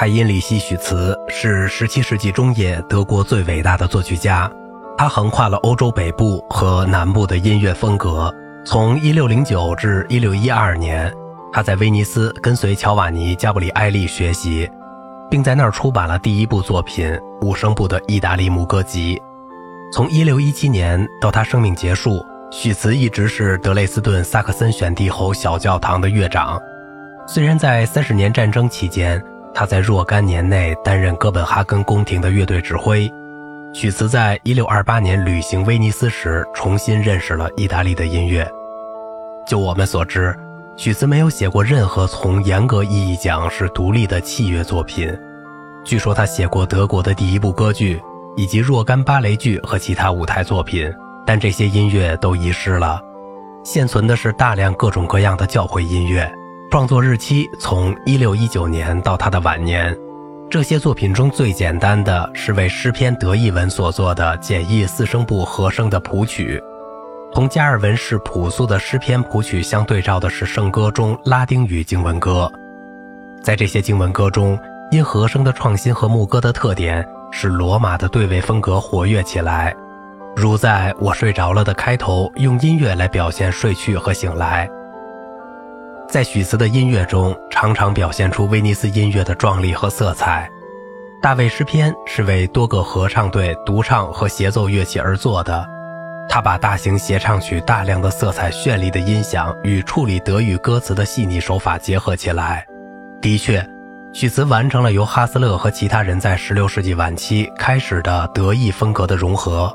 海因里希·许茨是17世纪中叶德国最伟大的作曲家。他横跨了欧洲北部和南部的音乐风格。从1609至1612年，他在威尼斯跟随乔瓦尼·加布里埃利学习，并在那儿出版了第一部作品——五声部的意大利牧歌集。从1617年到他生命结束，许茨一直是德累斯顿萨克森选帝侯小教堂的乐长。虽然在三十年战争期间，他在若干年内担任哥本哈根宫廷的乐队指挥。许茨在1628年旅行威尼斯时，重新认识了意大利的音乐。就我们所知，许茨没有写过任何从严格意义讲是独立的器乐作品。据说他写过德国的第一部歌剧，以及若干芭蕾剧和其他舞台作品，但这些音乐都遗失了。现存的是大量各种各样的教会音乐，创作日期从1619年到他的晚年。这些作品中最简单的是为诗篇德译文所作的简易四声部和声的谱曲，同加尔文式朴素的诗篇谱曲相对照的是圣歌中拉丁语经文歌。在这些经文歌中，因和声的创新和牧歌的特点，使罗马的对位风格活跃起来，如在我睡着了的开头，用音乐来表现睡去和醒来。在许茨的音乐中，常常表现出威尼斯音乐的壮丽和色彩。大卫诗篇是为多个合唱队独唱和协奏乐器而作的。他把大型协唱曲大量的色彩绚丽的音响与处理德语歌词的细腻手法结合起来。的确，许茨完成了由哈斯勒和其他人在16世纪晚期开始的德意风格的融合。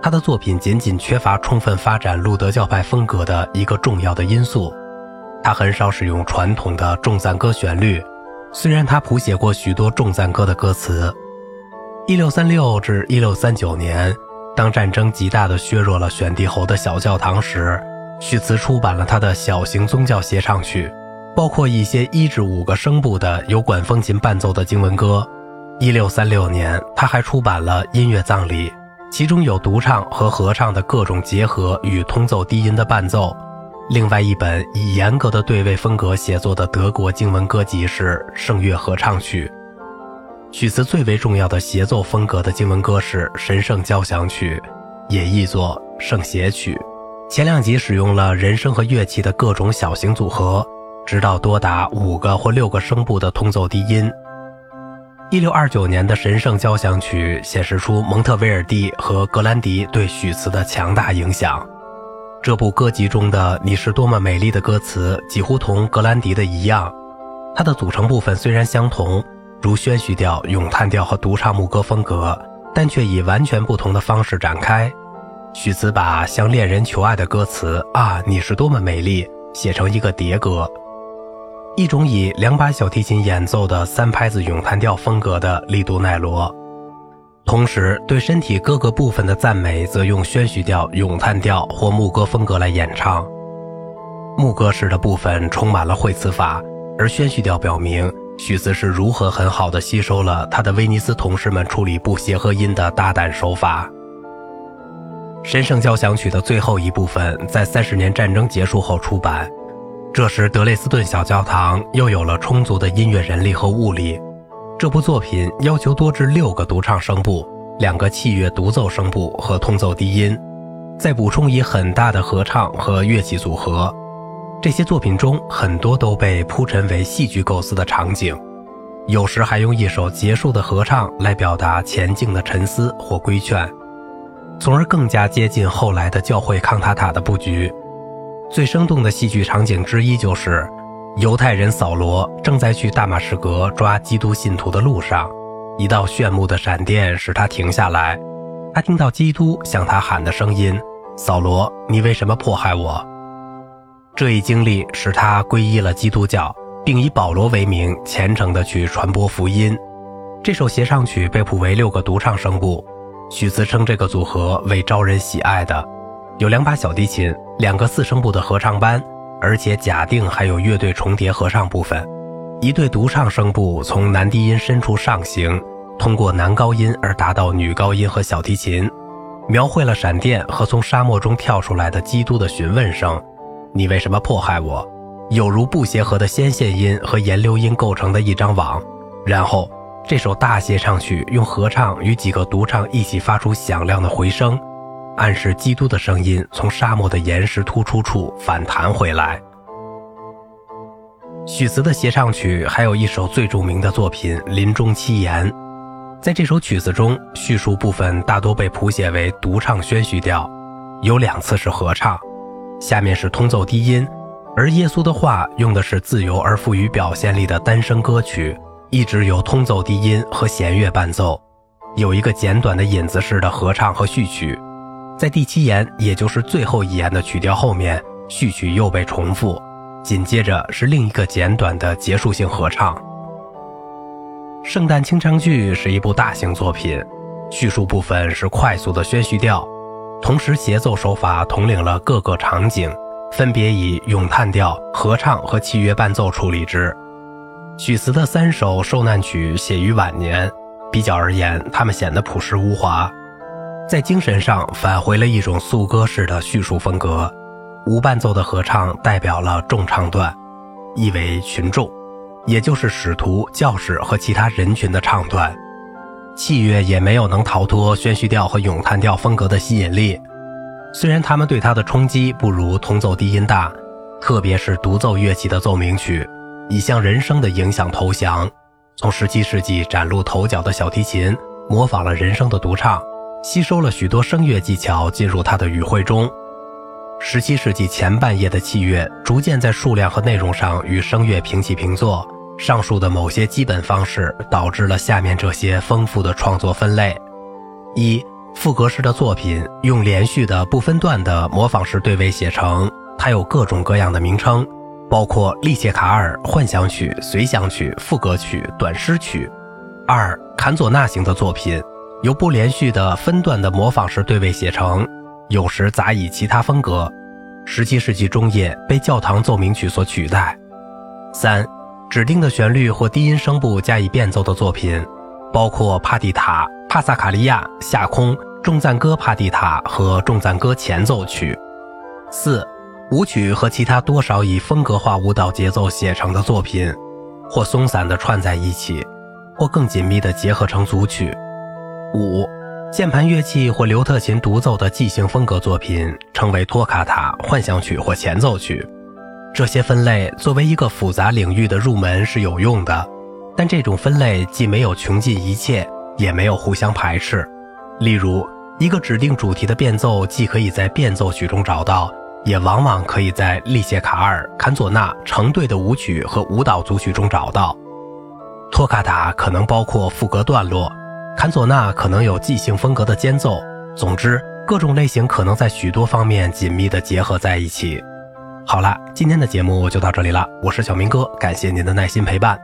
他的作品仅仅缺乏充分发展路德教派风格的一个重要的因素。他很少使用传统的重赞歌旋律，虽然他谱写过许多重赞歌的歌词。一六三六至一六三九年，当战争极大地削弱了选帝侯的小教堂时，许茨出版了他的小型宗教协唱曲，包括一些一至五个声部的有管风琴伴奏的经文歌。一六三六年，他还出版了音乐葬礼，其中有独唱和合唱的各种结合与通奏低音的伴奏。另外一本以严格的对位风格写作的德国经文歌集是《圣乐合唱曲》。许茨最为重要的协奏风格的经文歌是《神圣交响曲》，也译作《圣协曲》。前两集使用了人声和乐器的各种小型组合，直到多达五个或六个声部的通奏低音。一六二九年的《神圣交响曲》显示出蒙特维尔蒂和格兰迪对许茨的强大影响。这部歌集中的“你是多么美丽”的歌词几乎同格兰迪的一样，它的组成部分虽然相同，如宣叙调、咏叹调和独唱牧歌风格，但却以完全不同的方式展开。许子把向恋人求爱的歌词“啊，你是多么美丽”写成一个叠歌，一种以两把小提琴演奏的三拍子咏叹调风格的利杜奈罗。同时，对身体各个部分的赞美，则用宣叙调、咏叹调或牧歌风格来演唱。牧歌式的部分充满了会词法，而宣叙调表明许茨是如何很好地吸收了他的威尼斯同事们处理不协和音的大胆手法。神圣交响曲的最后一部分在三十年战争结束后出版，这时德累斯顿小教堂又有了充足的音乐人力和物力。这部作品要求多至六个独唱声部、两个器乐独奏声部和通奏低音，再补充以很大的合唱和乐器组合。这些作品中很多都被铺陈为戏剧构思的场景，有时还用一首结束的合唱来表达前进的沉思或规劝，从而更加接近后来的教会康塔塔的布局。最生动的戏剧场景之一就是。犹太人扫罗正在去大马士革抓基督信徒的路上，一道炫目的闪电使他停下来。他听到基督向他喊的声音：“扫罗，你为什么迫害我？”这一经历使他皈依了基督教，并以保罗为名虔诚地去传播福音。这首协唱曲被谱为六个独唱声部，许自称这个组合为招人喜爱的，有两把小提琴，两个四声部的合唱班。而且假定还有乐队重叠合唱部分，一对独唱声部从男低音深处上行，通过男高音而达到女高音和小提琴，描绘了闪电和从沙漠中跳出来的基督的询问声：“你为什么迫害我？”有如不协和的先线音和延留音构成的一张网，然后，这首大协唱曲用合唱与几个独唱一起发出响亮的回声，暗示基督的声音从沙漠的岩石突出处反弹回来。许慈的协唱曲还有一首最著名的作品《临终七言》。在这首曲子中，叙述部分大多被谱写为独唱宣叙调，有两次是合唱。下面是通奏低音，而耶稣的话用的是自由而富于表现力的单声歌曲。一直由通奏低音和弦乐伴奏，有一个简短的引子式的合唱和序曲，在第七言，也就是最后一言的曲调后面，序曲又被重复，紧接着是另一个简短的结束性合唱。《圣诞清唱剧》是一部大型作品，叙述部分是快速的宣叙调，同时协奏手法统领了各个场景，分别以咏叹调、合唱和器乐伴奏处理之。许慈的三首受难曲写于晚年，比较而言，他们显得朴实无华，在精神上返回了一种颂歌式的叙述风格。无伴奏的合唱代表了众唱段，意为群众，也就是使徒、教士和其他人群的唱段。器乐也没有能逃脱宣叙调和咏叹调风格的吸引力，虽然他们对它的冲击不如同奏低音大，特别是独奏乐器的奏鸣曲。已向人声的影响投降，从17世纪崭露头角的小提琴模仿了人声的独唱，吸收了许多声乐技巧进入他的语汇中。17世纪前半叶的器乐逐渐在数量和内容上与声乐平起平坐。上述的某些基本方式导致了下面这些丰富的创作分类：一、副格式的作品用连续的不分段的模仿式对位写成，它有各种各样的名称。包括利切卡尔幻想曲、随想曲、副歌曲、短诗曲。二、坎佐纳型的作品由不连续的分段的模仿式对位写成，有时杂以其他风格。十七世纪中叶被教堂奏鸣曲所取代。三、指定的旋律或低音声部加以变奏的作品，包括帕蒂塔、帕萨卡利亚、夏空、众赞歌帕蒂塔和众赞歌前奏曲。四。舞曲和其他多少以风格化舞蹈节奏写成的作品，或松散地串在一起，或更紧密地结合成组曲。五、键盘乐器或刘特琴独奏的即兴风格作品，称为托卡塔、幻想曲或前奏曲。这些分类作为一个复杂领域的入门是有用的，但这种分类既没有穷尽一切，也没有互相排斥。例如，一个指定主题的变奏，既可以在变奏曲中找到。也往往可以在利谢卡尔、坎佐纳成对的舞曲和舞蹈组曲中找到。托卡塔可能包括副歌段落，坎佐纳可能有即兴风格的间奏。总之，各种类型可能在许多方面紧密的结合在一起。好了，今天的节目就到这里了，我是小明哥，感谢您的耐心陪伴。